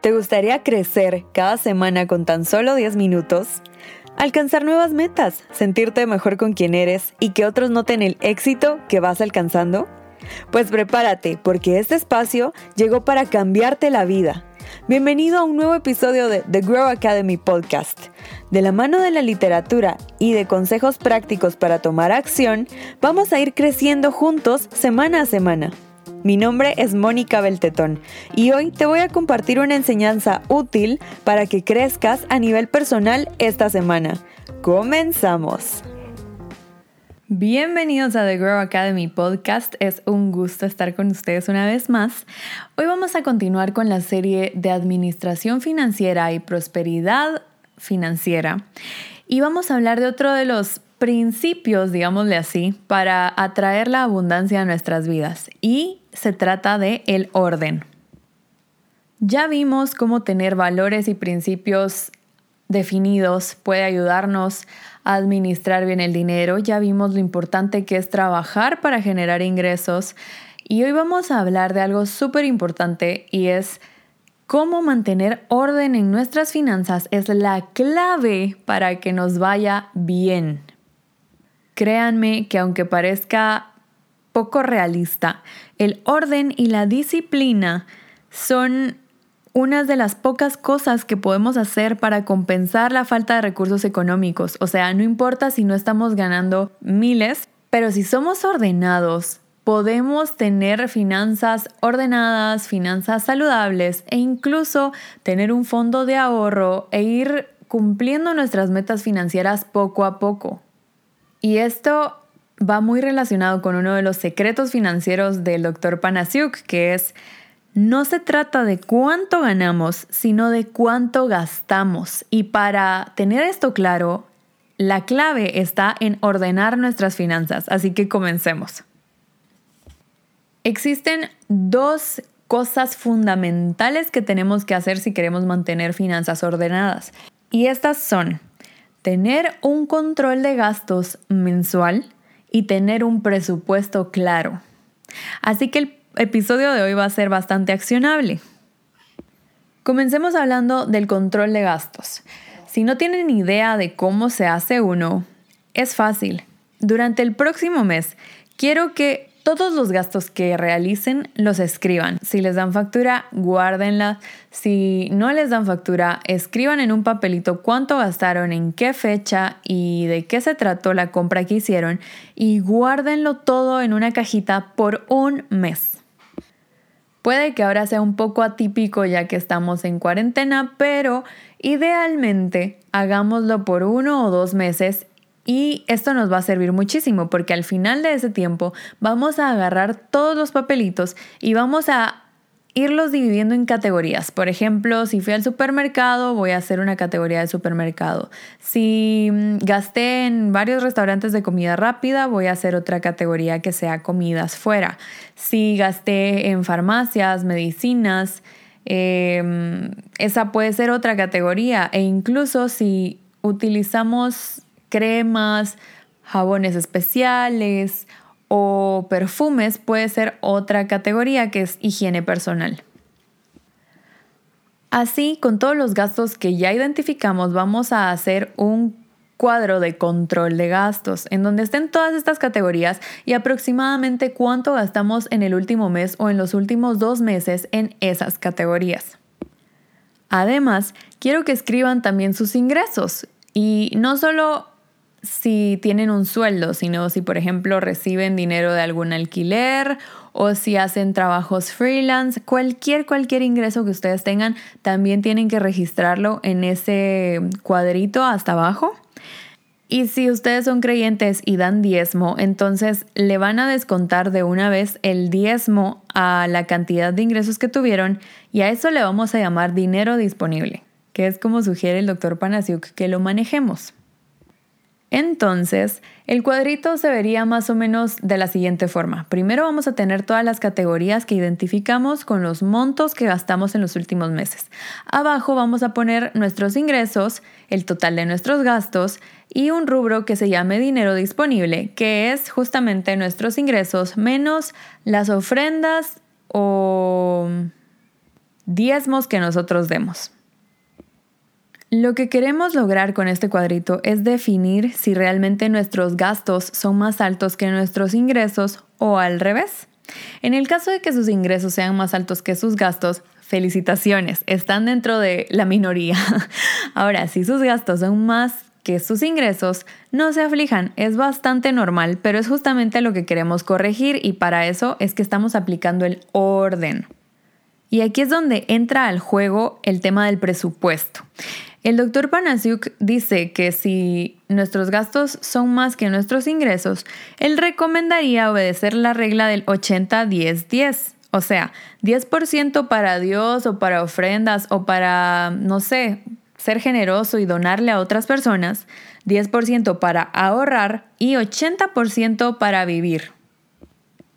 ¿Te gustaría crecer cada semana con tan solo 10 minutos? Alcanzar nuevas metas, sentirte mejor con quien eres y que otros noten el éxito que vas alcanzando? Pues prepárate, porque este espacio llegó para cambiarte la vida. Bienvenido a un nuevo episodio de The Grow Academy Podcast. De la mano de la literatura y de consejos prácticos para tomar acción, vamos a ir creciendo juntos semana a semana. Mi nombre es Mónica Beltetón y hoy te voy a compartir una enseñanza útil para que crezcas a nivel personal esta semana. ¡Comenzamos! Bienvenidos a The Grow Academy Podcast. Es un gusto estar con ustedes una vez más. Hoy vamos a continuar con la serie de Administración Financiera y Prosperidad Financiera. Y vamos a hablar de otro de los principios, digámosle así, para atraer la abundancia a nuestras vidas. Y se trata de el orden. Ya vimos cómo tener valores y principios definidos puede ayudarnos a administrar bien el dinero, ya vimos lo importante que es trabajar para generar ingresos y hoy vamos a hablar de algo súper importante y es cómo mantener orden en nuestras finanzas es la clave para que nos vaya bien. Créanme que aunque parezca poco realista. El orden y la disciplina son unas de las pocas cosas que podemos hacer para compensar la falta de recursos económicos. O sea, no importa si no estamos ganando miles, pero si somos ordenados, podemos tener finanzas ordenadas, finanzas saludables e incluso tener un fondo de ahorro e ir cumpliendo nuestras metas financieras poco a poco. Y esto va muy relacionado con uno de los secretos financieros del doctor Panasiuk, que es no se trata de cuánto ganamos, sino de cuánto gastamos. Y para tener esto claro, la clave está en ordenar nuestras finanzas. Así que comencemos. Existen dos cosas fundamentales que tenemos que hacer si queremos mantener finanzas ordenadas. Y estas son tener un control de gastos mensual y tener un presupuesto claro. Así que el episodio de hoy va a ser bastante accionable. Comencemos hablando del control de gastos. Si no tienen idea de cómo se hace uno, es fácil. Durante el próximo mes, quiero que todos los gastos que realicen los escriban. Si les dan factura, guárdenla. Si no les dan factura, escriban en un papelito cuánto gastaron, en qué fecha y de qué se trató la compra que hicieron y guárdenlo todo en una cajita por un mes. Puede que ahora sea un poco atípico ya que estamos en cuarentena, pero idealmente hagámoslo por uno o dos meses y esto nos va a servir muchísimo porque al final de ese tiempo vamos a agarrar todos los papelitos y vamos a irlos dividiendo en categorías. Por ejemplo, si fui al supermercado, voy a hacer una categoría de supermercado. Si mm, gasté en varios restaurantes de comida rápida, voy a hacer otra categoría que sea comidas fuera. Si gasté en farmacias, medicinas, em, esa puede ser otra categoría. E incluso si utilizamos cremas, jabones especiales o perfumes puede ser otra categoría que es higiene personal. Así, con todos los gastos que ya identificamos, vamos a hacer un cuadro de control de gastos, en donde estén todas estas categorías y aproximadamente cuánto gastamos en el último mes o en los últimos dos meses en esas categorías. Además, quiero que escriban también sus ingresos y no solo si tienen un sueldo, sino si por ejemplo reciben dinero de algún alquiler o si hacen trabajos freelance, cualquier cualquier ingreso que ustedes tengan, también tienen que registrarlo en ese cuadrito hasta abajo. Y si ustedes son creyentes y dan diezmo, entonces le van a descontar de una vez el diezmo a la cantidad de ingresos que tuvieron y a eso le vamos a llamar dinero disponible, que es como sugiere el doctor Panasiuk que lo manejemos. Entonces, el cuadrito se vería más o menos de la siguiente forma. Primero vamos a tener todas las categorías que identificamos con los montos que gastamos en los últimos meses. Abajo vamos a poner nuestros ingresos, el total de nuestros gastos y un rubro que se llame dinero disponible, que es justamente nuestros ingresos menos las ofrendas o diezmos que nosotros demos. Lo que queremos lograr con este cuadrito es definir si realmente nuestros gastos son más altos que nuestros ingresos o al revés. En el caso de que sus ingresos sean más altos que sus gastos, felicitaciones, están dentro de la minoría. Ahora, si sus gastos son más que sus ingresos, no se aflijan, es bastante normal, pero es justamente lo que queremos corregir y para eso es que estamos aplicando el orden. Y aquí es donde entra al juego el tema del presupuesto. El doctor Panasiuk dice que si nuestros gastos son más que nuestros ingresos, él recomendaría obedecer la regla del 80-10-10. O sea, 10% para Dios o para ofrendas o para, no sé, ser generoso y donarle a otras personas, 10% para ahorrar y 80% para vivir.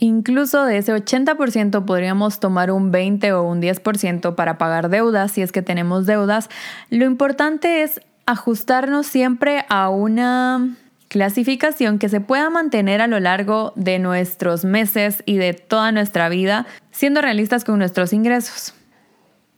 Incluso de ese 80% podríamos tomar un 20 o un 10% para pagar deudas si es que tenemos deudas. Lo importante es ajustarnos siempre a una clasificación que se pueda mantener a lo largo de nuestros meses y de toda nuestra vida, siendo realistas con nuestros ingresos.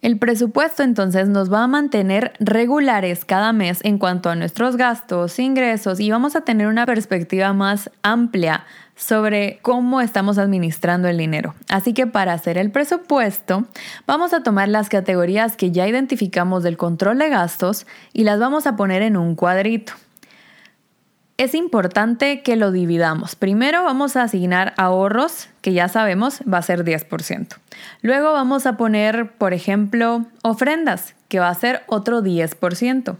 El presupuesto entonces nos va a mantener regulares cada mes en cuanto a nuestros gastos, ingresos y vamos a tener una perspectiva más amplia sobre cómo estamos administrando el dinero. Así que para hacer el presupuesto, vamos a tomar las categorías que ya identificamos del control de gastos y las vamos a poner en un cuadrito. Es importante que lo dividamos. Primero vamos a asignar ahorros, que ya sabemos va a ser 10%. Luego vamos a poner, por ejemplo, ofrendas, que va a ser otro 10%.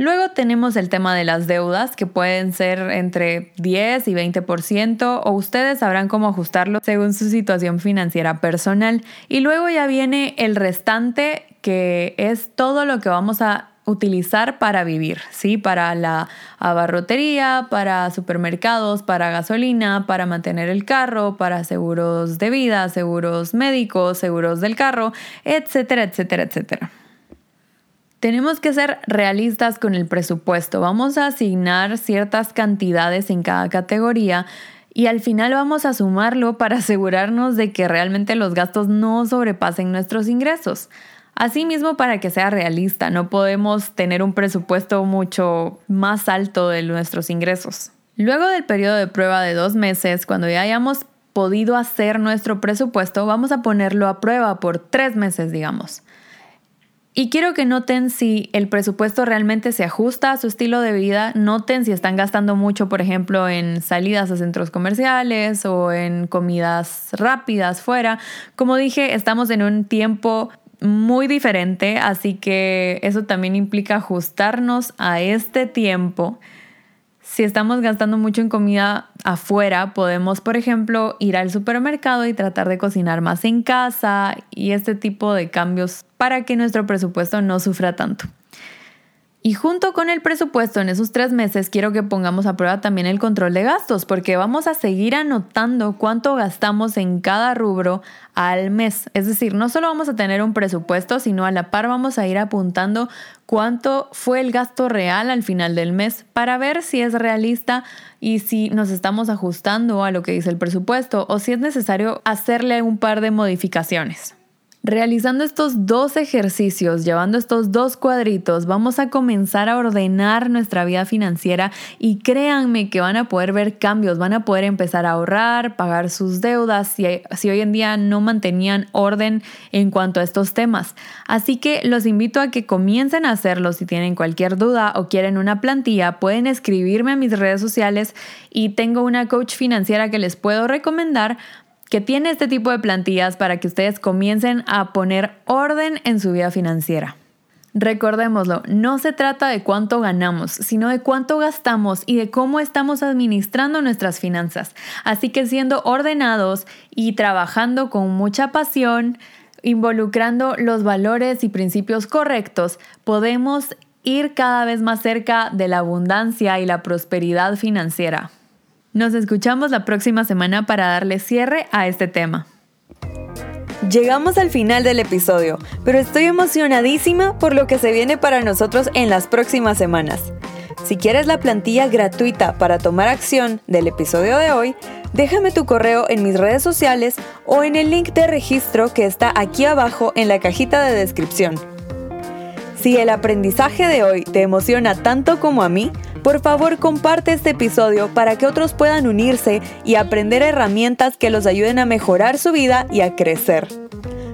Luego tenemos el tema de las deudas, que pueden ser entre 10 y 20%, o ustedes sabrán cómo ajustarlo según su situación financiera personal. Y luego ya viene el restante, que es todo lo que vamos a utilizar para vivir, ¿sí? Para la abarrotería, para supermercados, para gasolina, para mantener el carro, para seguros de vida, seguros médicos, seguros del carro, etcétera, etcétera, etcétera. Tenemos que ser realistas con el presupuesto. Vamos a asignar ciertas cantidades en cada categoría y al final vamos a sumarlo para asegurarnos de que realmente los gastos no sobrepasen nuestros ingresos. Asimismo, para que sea realista, no podemos tener un presupuesto mucho más alto de nuestros ingresos. Luego del periodo de prueba de dos meses, cuando ya hayamos podido hacer nuestro presupuesto, vamos a ponerlo a prueba por tres meses, digamos. Y quiero que noten si el presupuesto realmente se ajusta a su estilo de vida. Noten si están gastando mucho, por ejemplo, en salidas a centros comerciales o en comidas rápidas fuera. Como dije, estamos en un tiempo muy diferente, así que eso también implica ajustarnos a este tiempo. Si estamos gastando mucho en comida afuera, podemos, por ejemplo, ir al supermercado y tratar de cocinar más en casa y este tipo de cambios para que nuestro presupuesto no sufra tanto. Y junto con el presupuesto en esos tres meses quiero que pongamos a prueba también el control de gastos porque vamos a seguir anotando cuánto gastamos en cada rubro al mes. Es decir, no solo vamos a tener un presupuesto, sino a la par vamos a ir apuntando cuánto fue el gasto real al final del mes para ver si es realista y si nos estamos ajustando a lo que dice el presupuesto o si es necesario hacerle un par de modificaciones. Realizando estos dos ejercicios, llevando estos dos cuadritos, vamos a comenzar a ordenar nuestra vida financiera y créanme que van a poder ver cambios, van a poder empezar a ahorrar, pagar sus deudas si, si hoy en día no mantenían orden en cuanto a estos temas. Así que los invito a que comiencen a hacerlo. Si tienen cualquier duda o quieren una plantilla, pueden escribirme a mis redes sociales y tengo una coach financiera que les puedo recomendar que tiene este tipo de plantillas para que ustedes comiencen a poner orden en su vida financiera. Recordémoslo, no se trata de cuánto ganamos, sino de cuánto gastamos y de cómo estamos administrando nuestras finanzas. Así que siendo ordenados y trabajando con mucha pasión, involucrando los valores y principios correctos, podemos ir cada vez más cerca de la abundancia y la prosperidad financiera. Nos escuchamos la próxima semana para darle cierre a este tema. Llegamos al final del episodio, pero estoy emocionadísima por lo que se viene para nosotros en las próximas semanas. Si quieres la plantilla gratuita para tomar acción del episodio de hoy, Déjame tu correo en mis redes sociales o en el link de registro que está aquí abajo en la cajita de descripción. Si el aprendizaje de hoy te emociona tanto como a mí, por favor comparte este episodio para que otros puedan unirse y aprender herramientas que los ayuden a mejorar su vida y a crecer.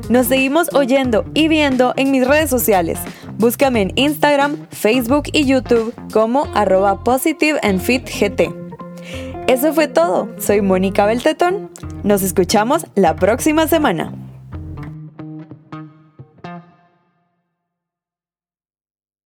Nos seguimos oyendo y viendo en mis redes sociales. Búscame en Instagram, Facebook y YouTube como arroba positive fit gt. Eso fue todo. Soy Mónica Beltetón. Nos escuchamos la próxima semana.